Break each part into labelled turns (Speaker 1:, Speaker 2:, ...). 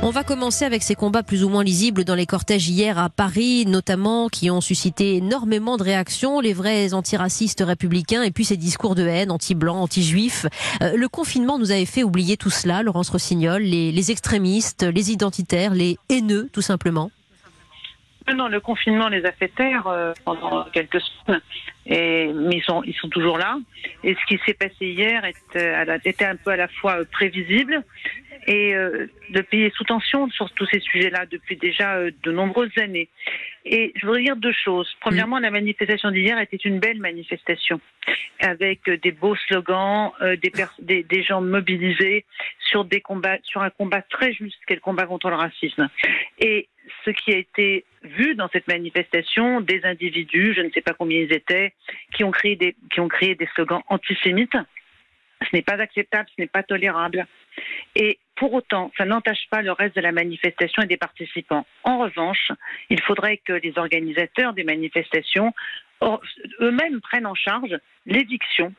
Speaker 1: On va commencer avec ces combats plus ou moins lisibles dans les cortèges hier à Paris, notamment, qui ont suscité énormément de réactions, les vrais antiracistes républicains et puis ces discours de haine anti-blancs, anti-juifs. Euh, le confinement nous avait fait oublier tout cela, Laurence Rossignol, les, extrémistes, les identitaires, les haineux, tout simplement.
Speaker 2: Non, le confinement les a fait taire euh, pendant quelques semaines, mais ils sont, ils sont toujours là. Et ce qui s'est passé hier était, était un peu à la fois prévisible et euh, de pays sous tension sur tous ces sujets-là depuis déjà euh, de nombreuses années. Et je voudrais dire deux choses. Premièrement, la manifestation d'hier était une belle manifestation, avec euh, des beaux slogans, des, des, gens mobilisés sur des combats, sur un combat très juste, qu'est le combat contre le racisme. Et ce qui a été vu dans cette manifestation, des individus, je ne sais pas combien ils étaient, qui ont créé des, qui ont créé des slogans antisémites. Ce n'est pas acceptable, ce n'est pas tolérable. Et pour autant, ça n'entache pas le reste de la manifestation et des participants. En revanche, il faudrait que les organisateurs des manifestations eux-mêmes prennent en charge l'éviction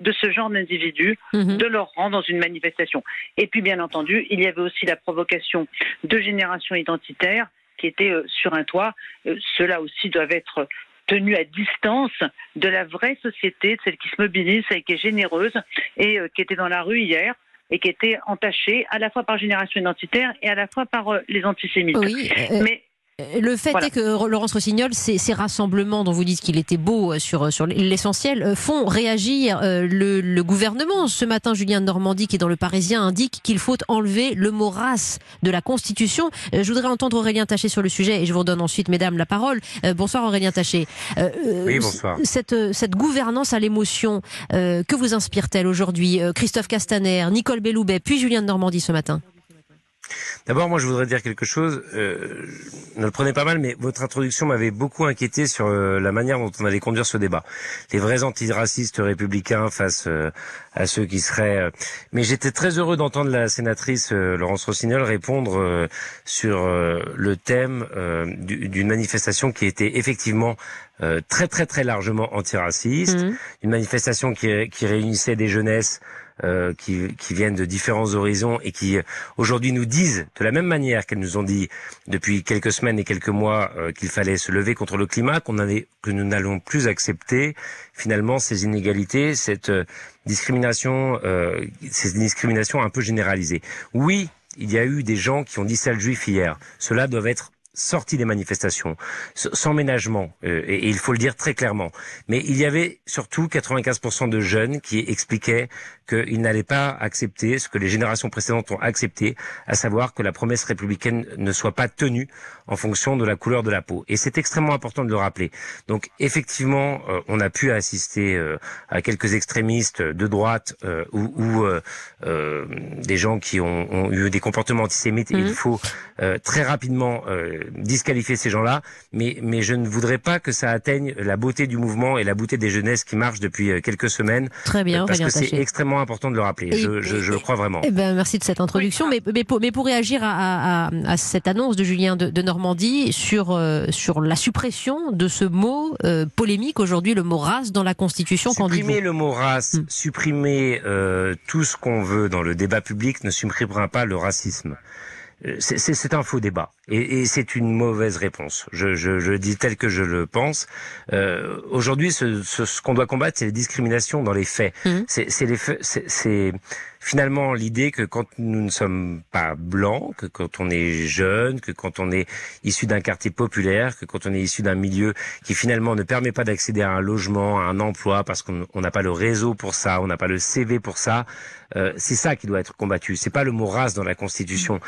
Speaker 2: de ce genre d'individus, mhm. de leur rang dans une manifestation. Et puis, bien entendu, il y avait aussi la provocation de générations identitaires qui étaient euh, sur un toit. Euh, ceux-là aussi doivent être tenus à distance de la vraie société, de celle qui se mobilise et qui est généreuse et euh, qui était dans la rue hier et qui était entachée à la fois par génération identitaire et à la fois par euh, les antisémites.
Speaker 1: Oui, euh, Mais le fait est que Laurence Rossignol, ces, ces, rassemblements dont vous dites qu'il était beau euh, sur, sur l'essentiel, euh, font réagir euh, le, gouvernement. Ce matin, Julien de Normandie, qui est dans le Parisien, indique qu'il faut enlever le mot race de la Constitution. Je voudrais entendre Aurélien Taché sur le sujet et je vous redonne ensuite, mesdames, la parole. Bonsoir Aurélien Taché.
Speaker 3: Oui, bonsoir.
Speaker 1: Cette, cette gouvernance à l'émotion, que vous inspire-t-elle aujourd'hui Christophe Castaner, Nicole Belloubet, puis Julien de Normandie ce matin?
Speaker 3: D'abord, moi, je voudrais dire quelque chose. Euh, ne le prenez pas mal, mais votre introduction m'avait beaucoup inquiété sur euh, la manière dont on allait conduire ce débat. Les vrais antiracistes républicains face euh, à ceux qui seraient. Euh, mais j'étais très heureux d'entendre la sénatrice Laurence Rossignol répondre sur le thème d'une manifestation qui était effectivement très très très largement antiraciste, mmh. une manifestation qui, qui réunissait des jeunesses euh, qui, qui, viennent de différents horizons et qui aujourd'hui nous disent de la même manière qu'elles nous ont dit depuis quelques semaines et quelques mois euh, qu'il fallait se lever contre le climat, qu'on que nous n'allons plus accepter finalement ces inégalités, cette euh, discrimination, ces discriminations un peu généralisées. Oui, il y a eu des gens qui ont dit ça le juif hier. Cela doit être sorti des manifestations, sans ménagement, euh, et, il faut le dire très clairement. Mais il y avait surtout 95% de jeunes qui expliquaient qu'ils n'allaient pas accepter ce que les générations précédentes ont accepté, à savoir que la promesse républicaine ne soit pas tenue en fonction de la couleur de la peau. Et c'est extrêmement important de le rappeler. Donc effectivement, euh, on a pu assister euh, à quelques extrémistes de droite ou, ou des gens qui ont, ont, eu des comportements antisémites. Et il mmh. faut très rapidement disqualifier ces gens-là, mais, mais je ne voudrais pas que ça atteigne la beauté du mouvement et la beauté des jeunesses qui marchent depuis euh, quelques semaines.
Speaker 1: Très bien,
Speaker 3: parce que c'est extrêmement important de le rappeler. je, je, je, le crois vraiment.
Speaker 1: Eh ben, merci de cette introduction. Mais, mais, pour, mais pour réagir à, à, à, cette annonce de Julien de, de Normandie sur, euh, sur la suppression de ce mot euh, polémique aujourd'hui, le mot race dans la Constitution.
Speaker 3: Supprimer le mot race, hmm. supprimer tout ce qu'on veut dans le débat public ne supprimera pas le racisme. C'est un faux débat et, et c'est une mauvaise réponse. Je, je, je, dis tel que je le pense. Euh, Aujourd'hui, ce, ce, ce qu'on doit combattre, c'est les discriminations dans les faits. Mmh. C'est finalement l'idée que quand nous ne sommes pas blancs, que quand on est jeune, que quand on est issu d'un quartier populaire, que quand on est issu d'un milieu qui finalement ne permet pas d'accéder à un logement, à un emploi, parce qu'on n'a pas le réseau pour ça, on n'a pas le CV pour ça, euh, c'est ça qui doit être combattu. C'est pas le mot race dans la Constitution.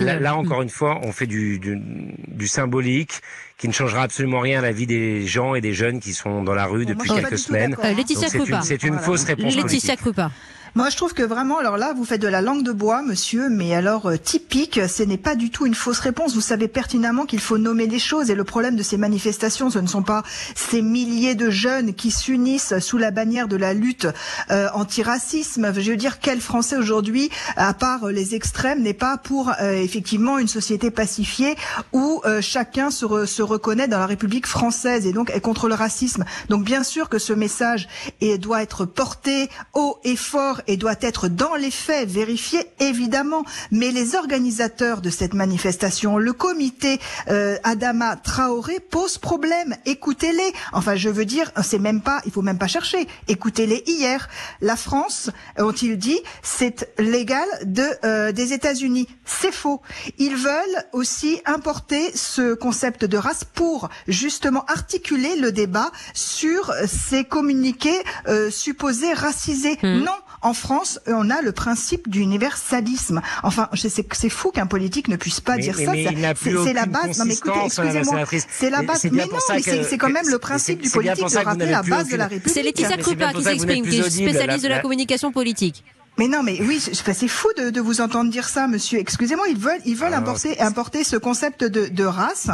Speaker 3: là, là, encore une fois, on fait du, du, du, symbolique qui ne changera absolument rien à la vie des gens et des jeunes qui sont dans la rue depuis quelques semaines.
Speaker 1: Euh, Laetitia
Speaker 3: C'est une, une fausse réponse.
Speaker 1: Laetitia
Speaker 3: Krupa.
Speaker 4: Moi, je trouve que vraiment, alors là, vous faites de la langue de bois, monsieur, mais alors euh, typique, ce n'est pas du tout une fausse réponse. Vous savez pertinemment qu'il faut nommer les choses. Et le problème de ces manifestations, ce ne sont pas ces milliers de jeunes qui s'unissent sous la bannière de la lutte euh, anti-racisme. Je veux dire, quel Français aujourd'hui, à part les extrêmes, n'est pas pour euh, effectivement une société pacifiée où euh, chacun se, se, reconnaît dans la République française et donc est contre le racisme. Donc bien sûr que ce message est, doit être porté haut et fort et doit être dans les faits vérifié, évidemment. Mais les organisateurs de cette manifestation, le comité euh, Adama Traoré, pose problème. Écoutez-les. Enfin, je veux dire, c'est même pas, il faut même pas chercher. Écoutez-les hier. La France, ont-ils dit, c'est légal de euh, des États-Unis. C'est faux. Ils veulent aussi importer ce concept de race pour justement articuler le débat sur ces communiqués euh, supposés racisés. Hmm. Non, en France, on a le principe d'universalisme. Enfin, c'est fou qu'un politique ne puisse pas dire ça.
Speaker 3: C'est la base. Non, mais écoutez, excusez-moi.
Speaker 4: C'est la base. Mais non, c'est quand même le principe du politique de rappeler la base de la République.
Speaker 1: C'est Laetitia Krupa qui s'exprime, qui est spécialiste de la communication politique.
Speaker 4: Mais non, mais oui, c'est fou de, de, vous entendre dire ça, monsieur. Excusez-moi, ils veulent, ils veulent ah, importer, importer ce concept de, de race.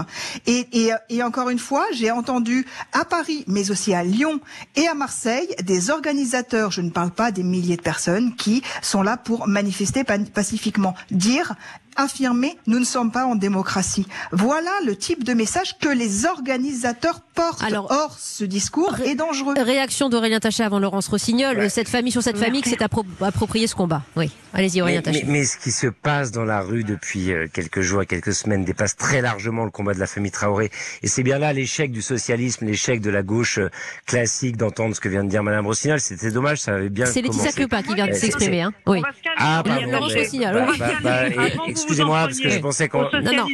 Speaker 4: Et, et, et, encore une fois, j'ai entendu à Paris, mais aussi à Lyon et à Marseille, des organisateurs, je ne parle pas des milliers de personnes, qui sont là pour manifester pacifiquement, dire affirmer nous ne sommes pas en démocratie. Voilà le type de message que les organisateurs portent. Alors, Or, ce discours est dangereux.
Speaker 1: Réaction d'Aurélien Taché avant Laurence Rossignol. Cette famille sur cette famille qui s'est approprié ce combat. Oui, allez-y Aurélien
Speaker 3: Taché. Mais, ce qui se passe dans la rue depuis euh, quelques jours, quelques semaines dépasse très largement le combat de la famille Traoré. Et c'est bien là l'échec du socialisme, l'échec de la gauche euh, classique d'entendre ce que vient de dire Madame Rossignol. C'était dommage, ça avait bien
Speaker 1: C'est Laetitia qui vient de s'exprimer. Hein. Oui.
Speaker 3: Ah, pardon. Laurence Rossignol. Bah, bah, bah, excusez-moi, parce que je pensais qu'on.
Speaker 2: Non, non.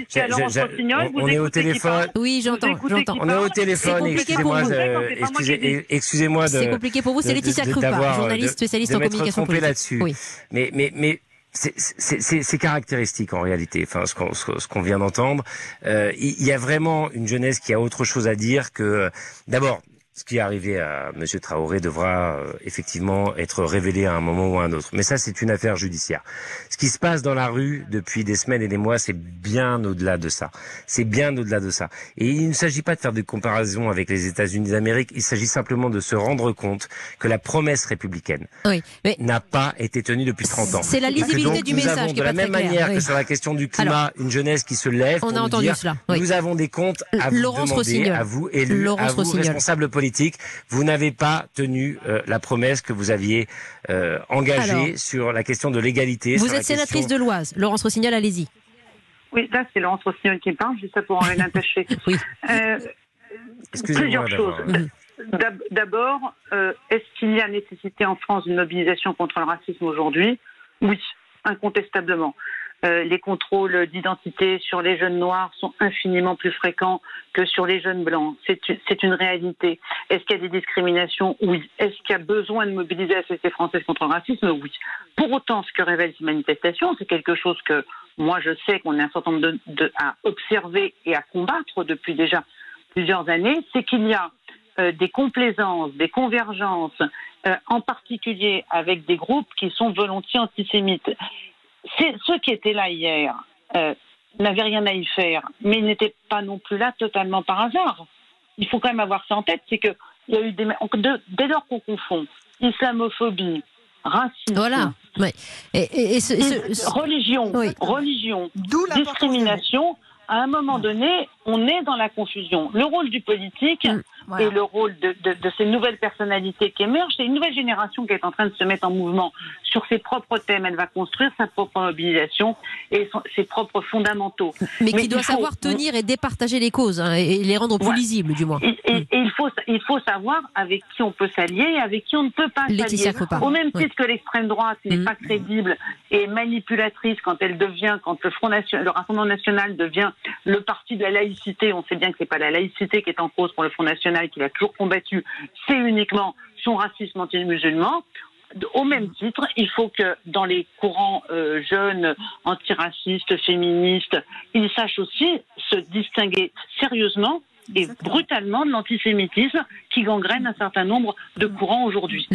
Speaker 3: On est au téléphone.
Speaker 1: Oui, j'entends, j'entends.
Speaker 3: On est au téléphone. Excusez-moi, excusez-moi de.
Speaker 1: C'est compliqué pour vous. C'est Laetitia Krupa, journaliste spécialiste en communication politique.
Speaker 3: là-dessus. Mais, mais, mais c'est caractéristique en réalité, enfin ce qu'on vient d'entendre. Euh, il y a vraiment une jeunesse qui a autre chose à dire que d'abord ce qui est arrivé à M. Traoré devra euh, effectivement être révélé à un moment ou à un autre. Mais ça, c'est une affaire judiciaire. Ce qui se passe dans la rue depuis des semaines et des mois, c'est bien au-delà de ça. C'est bien au-delà de ça. Et il ne s'agit pas de faire des comparaisons avec les États-Unis d'Amérique. Il s'agit simplement de se rendre compte que la promesse républicaine n'a pas été tenue depuis 30 ans.
Speaker 1: C'est la lisibilité du message avons,
Speaker 3: de la même manière que sur la question du climat, une jeunesse qui se lève
Speaker 1: on
Speaker 3: pour
Speaker 1: a entendu
Speaker 3: dire,
Speaker 1: cela.
Speaker 3: Nous avons des comptes à vous demander, à vous élus, à vous responsables politiques vous n'avez pas tenu euh, la promesse que vous aviez euh, engagée sur la question de l'égalité.
Speaker 1: Vous êtes sénatrice de l'Oise. Laurence Rossignol, allez-y.
Speaker 2: Oui, là, c'est Laurence Rossignol qui parle. Ça pour en attacher.
Speaker 1: oui.
Speaker 2: Euh, plusieurs choses. D'abord, est-ce qu'il y a nécessité en France d'une mobilisation contre le racisme aujourd'hui? Oui, incontestablement. Euh, les contrôles d'identité sur les jeunes noirs sont infiniment plus fréquents que sur les jeunes blancs. C'est une réalité. Est-ce qu'il y a des discriminations? Oui. Est-ce qu'il y a besoin de mobiliser la société française contre le racisme? Oui. Pour autant, ce que révèlent ces manifestations, c'est quelque chose que moi je sais qu'on est un certain nombre de, à observer et à combattre depuis déjà plusieurs années, c'est qu'il y a euh, des complaisances, des convergences, euh, en particulier avec des groupes qui sont volontiers antisémites ceux qui étaient là hier euh, n'avaient rien à y faire, mais ils n'étaient pas non plus là totalement par hasard. Il faut quand même avoir ça en tête, c'est que il y a eu des dès lors qu'on confond islamophobie, racisme,
Speaker 1: voilà.
Speaker 2: et, religion, religion, discrimination. À un moment donné, on est dans la confusion. Le rôle du politique, mm. Et le rôle de, de, de, ces nouvelles personnalités qui émergent, c'est une nouvelle génération qui est en train de se mettre en mouvement sur ses propres thèmes. Elle va construire sa propre mobilisation et ses propres fondamentaux.
Speaker 1: Mais, qui doit savoir tenir et départager les causes hein, et les rendre plus lisibles, du moins.
Speaker 2: Et, et, il, faut, il faut savoir avec qui on peut s'allier et avec qui on ne peut pas s'allier. Au même titre que l'extrême droite n'est mm. pas crédible et manipulatrice quand elle devient, quand le Front National, le Rassemblement National devient le parti de la laïcité. On sait bien que c'est pas la laïcité qui est en cause pour le Front National qu'il a toujours combattu, c'est uniquement son racisme anti-musulman. Au même titre, il faut que dans les courants euh, jeunes, antiracistes, féministes, ils sachent aussi se distinguer sérieusement et brutalement de l'antisémitisme qui gangrène un certain nombre de courants aujourd'hui.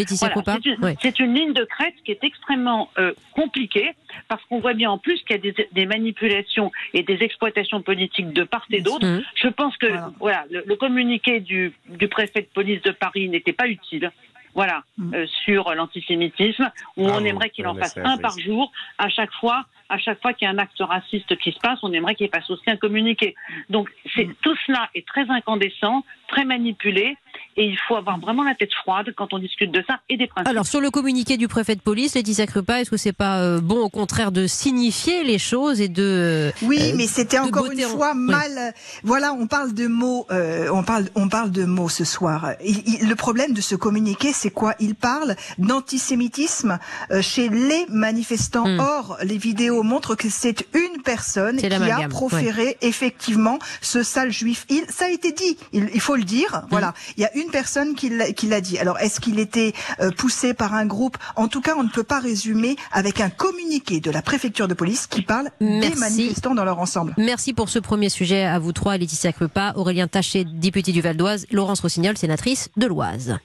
Speaker 2: c'est une, ligne de crête qui est extrêmement euh, compliquée parce qu'on voit bien en plus qu'il y a des, manipulations et des exploitations politiques de part et d'autre. Je pense que voilà, le, communiqué du, du préfet de police de Paris n'était pas utile voilà, mm. euh, sur l'antisémitisme, où on aimerait qu'il en fasse un par jour. À chaque fois, à chaque fois qu'il y a un acte raciste qui se passe, on aimerait qu'il passe aussi un communiqué. Donc, c'est, mm. tout cela est très incandescent, très manipulé, et il faut avoir vraiment la tête froide quand on discute de ça et des principes.
Speaker 1: Alors sur le communiqué du préfet de police, Laetitia Krupa, est-ce que c'est pas euh, bon au contraire de signifier les choses et de
Speaker 4: Oui, euh, mais c'était encore une fois mal. Voilà, on parle de mots, euh, on parle, on parle de mots ce soir. le problème de ce communiqué, c'est quoi? Il parle d'antisémitisme chez les manifestants. Hmm. Or, les vidéos montrent que c'est une personne qui a proféré effectivement ce sale juif. Il, ça a été dit, il, faut le dire. Hmm. Voilà, il y a une personne qui l'a dit. Alors, est-ce qu'il était euh, poussé par un groupe? En tout cas, on ne peut pas résumer avec un communiqué de la préfecture de police qui parle des manifestants dans leur ensemble.
Speaker 1: Merci pour ce premier sujet à vous trois, Laetitia Krupa, Aurélien Taché, député du Val d'Oise, Laurence Rossignol, sénatrice de l'Oise.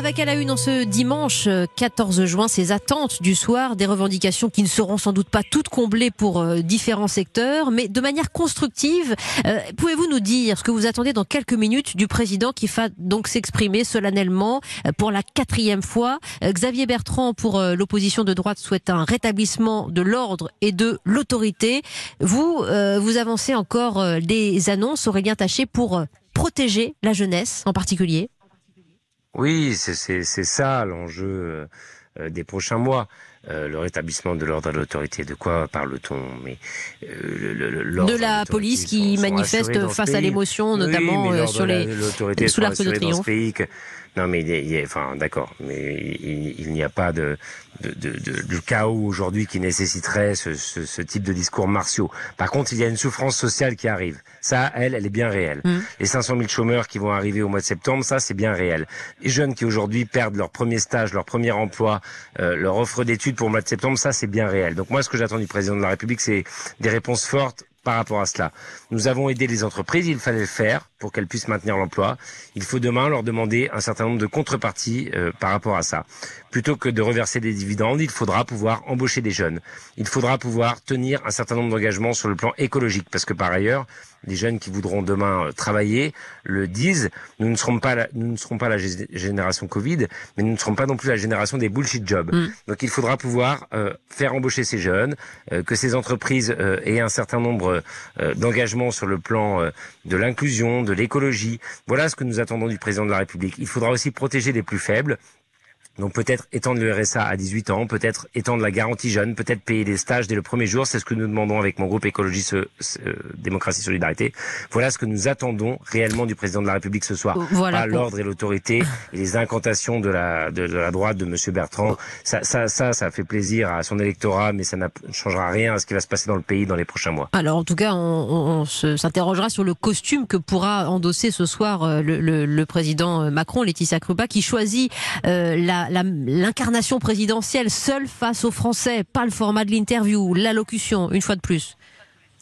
Speaker 1: Avec à la une en ce dimanche 14 juin ces attentes du soir, des revendications qui ne seront sans doute pas toutes comblées pour euh, différents secteurs, mais de manière constructive. Euh, pouvez-vous nous dire ce que vous attendez dans quelques minutes du président qui va donc s'exprimer solennellement euh, pour la quatrième fois? Xavier Bertrand pour l'opposition de droite souhaite un rétablissement de l'ordre et de l'autorité. Vous, vous avancez encore des annonces, Aurélien Taché, pour protéger la jeunesse en particulier?
Speaker 3: Oui, c'est ça l'enjeu euh, des prochains mois. Euh, le rétablissement de l'ordre à l'autorité. De quoi parle-t-on?
Speaker 1: Mais euh, de la police qui manifeste face à l'émotion, notamment sur les sous l'arc de triomphe.
Speaker 3: Non, mais il est, enfin, d'accord, mais il, n'y a pas de, de, de, de chaos aujourd'hui qui nécessiterait ce, ce, ce, type de discours martiaux. Par contre, il y a une souffrance sociale qui arrive. Ça, elle, elle est bien réelle. Mmh. Les 500 000 chômeurs qui vont arriver au mois de septembre, ça, c'est bien réel. Les jeunes qui aujourd'hui perdent leur premier stage, leur premier emploi, euh, leur offre d'études pour le mois de septembre, ça, c'est bien réel. Donc moi, ce que j'attends du président de la République, c'est des réponses fortes par rapport à cela. Nous avons aidé les entreprises, il fallait le faire pour qu'elles puissent maintenir l'emploi. Il faut demain leur demander un certain nombre de contreparties euh, par rapport à ça. Plutôt que de reverser des dividendes, il faudra pouvoir embaucher des jeunes. Il faudra pouvoir tenir un certain nombre d'engagements sur le plan écologique, parce que par ailleurs, les jeunes qui voudront demain euh, travailler le disent, nous ne serons pas la, nous ne serons pas la génération Covid, mais nous ne serons pas non plus la génération des bullshit jobs. Mm. Donc il faudra pouvoir euh, faire embaucher ces jeunes, que ces entreprises aient un certain nombre d'engagements sur le plan de l'inclusion, de l'écologie. Voilà ce que nous attendons du président de la République. Il faudra aussi protéger les plus faibles. Donc peut-être étendre le RSA à 18 ans, peut-être étendre la garantie jeune, peut-être payer des stages dès le premier jour. C'est ce que nous demandons avec mon groupe Écologie, ce, Démocratie, Solidarité. Voilà ce que nous attendons réellement du président de la République ce soir. Voilà l'ordre et l'autorité et les incantations de la, de, la droite de Monsieur Bertrand. Ça, ça, ça, ça fait plaisir à son électorat, mais ça ne changera rien à ce qui va se passer dans le pays dans les prochains mois.
Speaker 1: Alors en tout cas, on, on, s'interrogera sur le costume que pourra endosser ce soir euh, le, le, le président euh, Macron, Laetitia Krupa, qui choisit euh, la l'incarnation présidentielle seule face aux Français, pas le format de l'interview, l'allocution, une fois de plus.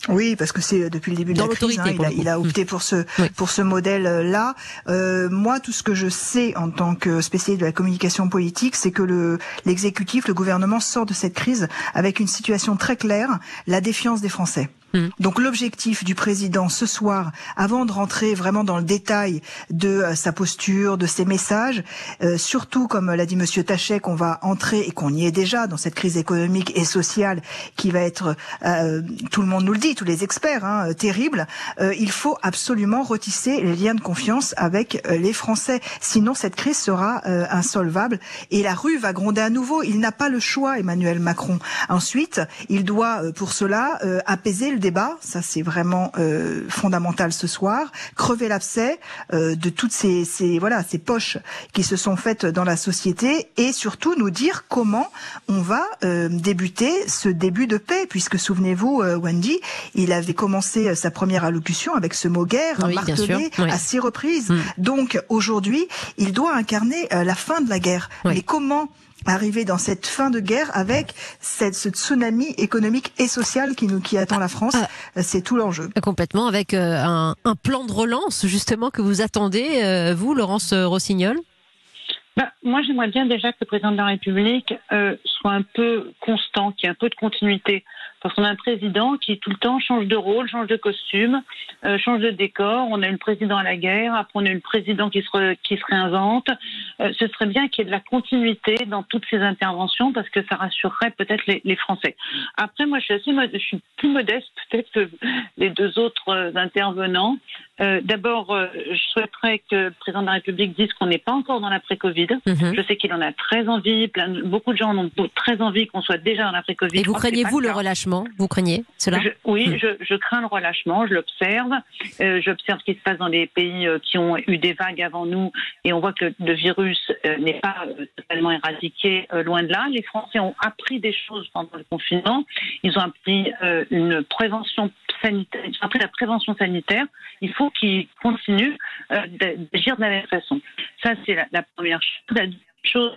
Speaker 4: Oui, parce que c'est euh, depuis le début de la crise, hein, il, a, opté pour ce pour ce modèle-là. Euh, moi, tout ce que je sais en tant que spécialiste de la communication politique, c'est que le l'exécutif, le gouvernement sort de cette crise avec une situation très claire la défiance des Français. Mm. Donc l'objectif du président ce soir, avant de rentrer vraiment dans le détail de euh, sa posture, de ses messages, euh, surtout comme l'a dit Monsieur Tachet, qu'on va entrer et qu'on y est déjà dans cette crise économique et sociale qui va être, euh, tout le monde nous le dit, tous les experts, hein, terrible. il faut absolument retisser les liens de confiance avec les Français, sinon cette crise sera insolvable et la rue va gronder à nouveau. Il n'a pas le choix, Emmanuel Macron. Ensuite, il doit pour cela apaiser débat, ça c'est vraiment euh, fondamental ce soir, crever l'abcès euh, de toutes ces, ces, voilà ces poches qui se sont faites dans la société et surtout nous dire comment on va euh, débuter ce début de paix, puisque souvenez-vous Wendy, il avait commencé sa première allocution avec ce mot guerre martelé à six reprises. Mm. Donc aujourd'hui, il doit incarner la fin de la guerre. Mais comment arriver dans cette fin de guerre avec cette, ce tsunami économique et social qui nous qui attend la France. Ah. C'est tout l'enjeu.
Speaker 1: Complètement, avec euh, un, un, plan de relance justement que vous attendez, euh, vous, Laurence Rossignol?
Speaker 2: Bah, moi, j'aimerais bien déjà que le président de la République euh, soit un peu constant, qu'il y ait un peu de continuité. Parce qu'on a un président qui tout le temps change de rôle, change de costume, euh, change de décor. On a eu le président à la guerre, après on a eu le président qui se, qui se réinvente. Euh, ce serait bien qu'il y ait de la continuité dans toutes ces interventions parce que ça rassurerait peut-être les, les, Français. Après, moi, je suis, assez je suis plus modeste peut-être que les deux autres euh, intervenants. euh, D'abord, je souhaiterais que le président de la République dise qu'on n'est pas encore dans l'après-Covid.
Speaker 1: Mhm.
Speaker 2: Je sais qu'il en a très envie. Plein, beaucoup de gens en ont très envie qu'on soit déjà dans l'après-Covid.
Speaker 1: Et vous craignez-vous le relâchement Vous craignez cela
Speaker 2: je, Oui,
Speaker 1: Mhm.
Speaker 2: je, je, crains le relâchement. Je l'observe. Euh, J'observe ce qui se passe dans les pays euh, qui ont eu des vagues avant nous, et on voit que le, le virus euh, n'est pas totalement éradiqué. loin de là. Les Français ont appris des choses pendant le confinement. Ils ont appris une prévention sanitaire. Ils ont appris la prévention sanitaire. Il faut qu'ils continuent d'agir de la même façon. Ça, c'est la, la, première chose. La deuxième chose,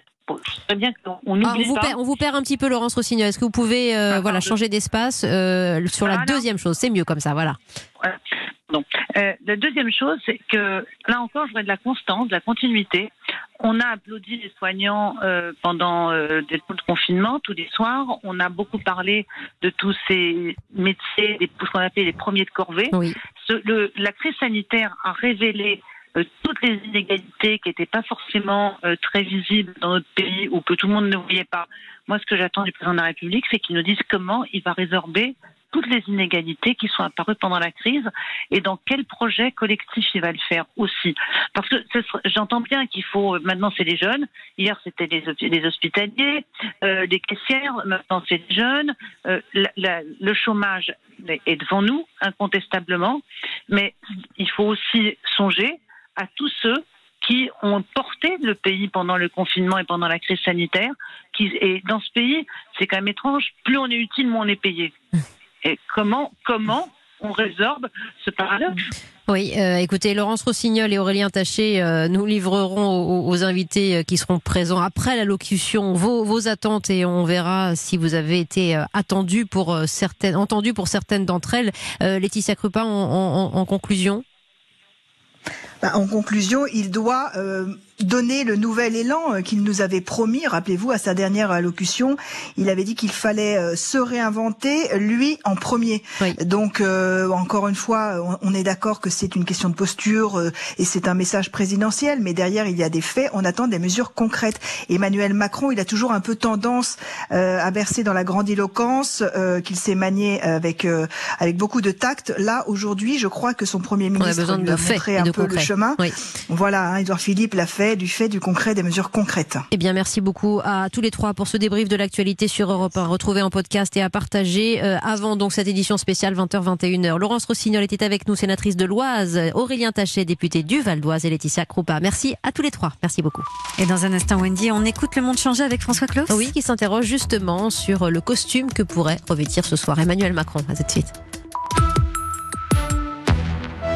Speaker 2: très bien qu'on
Speaker 1: ah,
Speaker 2: oublie
Speaker 1: on, vous perd, on vous perd un petit peu, Laurence Rossignol. Est-ce que vous pouvez euh,
Speaker 2: Ah,
Speaker 1: voilà, changer d'espace euh, sur la
Speaker 2: Voilà.
Speaker 1: deuxième chose? C'est mieux comme ça, voilà.
Speaker 2: Donc, euh, la deuxième chose, c'est que là encore, je voudrais de la constance, de la continuité. On a applaudi les soignants euh, pendant euh, des le confinement, tous les soirs. On a beaucoup parlé de tous ces métiers, des, ce qu'on appelle les premiers de corvée.
Speaker 1: Oui.
Speaker 2: Ce- le- la crise sanitaire a révélé toutes les inégalités qui n'étaient pas forcément euh, très visibles dans notre pays ou que tout le monde ne voyait pas. Moi, ce que j'attends du président de la République, c'est qu'il nous dise comment il va résorber toutes les inégalités qui sont apparues pendant la crise et dans quel projet collectif il va le faire aussi. Parce que j'entends bien qu'il faut, maintenant c'est les jeunes, hier c'était les, les hospitaliers, euh, les caissières, maintenant c'est les jeunes, Euh, la- la- le chômage est devant nous, incontestablement, mais il faut aussi songer à tous ceux qui ont porté le pays pendant le confinement et pendant la crise sanitaire. Qui, et dans ce pays, c'est quand même étrange, plus on est utile, moins on est payé. Et comment, comment on résorbe ce paradoxe?
Speaker 1: Oui, euh, écoutez, Laurence Rossignol et Aurélien Taché, euh, nous livrerons aux, aux invités euh, qui seront présents après l'allocution vos, vos attentes et on verra si vous avez été attendu pour certaines, entendu pour certaines d'entre elles. Euh, Laetitia Crupin, en, en- en conclusion
Speaker 4: Bah, en conclusion, il doit euh, donner le nouvel élan euh, qu'il nous avait promis. Rappelez-vous, à sa dernière allocution, il avait dit qu'il fallait euh, se réinventer, lui en premier.
Speaker 1: Oui.
Speaker 4: Donc, euh, encore une fois, on, est d'accord que c'est une question de posture euh, et c'est un message présidentiel, mais derrière, il y a des faits. On attend des mesures concrètes. Emmanuel Macron, il a toujours un peu tendance euh, à verser dans la grandiloquence, euh, qu'il s'est manié avec euh, avec beaucoup de tact. Là, aujourd'hui, je crois que son premier
Speaker 1: On a
Speaker 4: ministre
Speaker 1: besoin
Speaker 4: lui a montré un
Speaker 1: de
Speaker 4: peu le chemin.
Speaker 1: Oui.
Speaker 4: Voilà, hein, Edouard Philippe l'a fait, du fait, du concret, des mesures concrètes.
Speaker 1: Eh bien, merci beaucoup à tous les trois pour ce débrief de l'actualité sur Europe 1, retrouvé en podcast et à partager euh, avant donc cette édition spéciale 20h-21h. Laurence Rossignol était avec nous, sénatrice de l'Oise, Aurélien Taché, député du Val d'Oise et Laetitia Croupa. Merci à tous les trois. Merci beaucoup.
Speaker 5: Et dans un instant, Wendy, on écoute le monde changer avec François Claus
Speaker 1: Oui, qui s'interroge justement sur le costume que pourrait revêtir ce soir Emmanuel Macron. À tout de suite.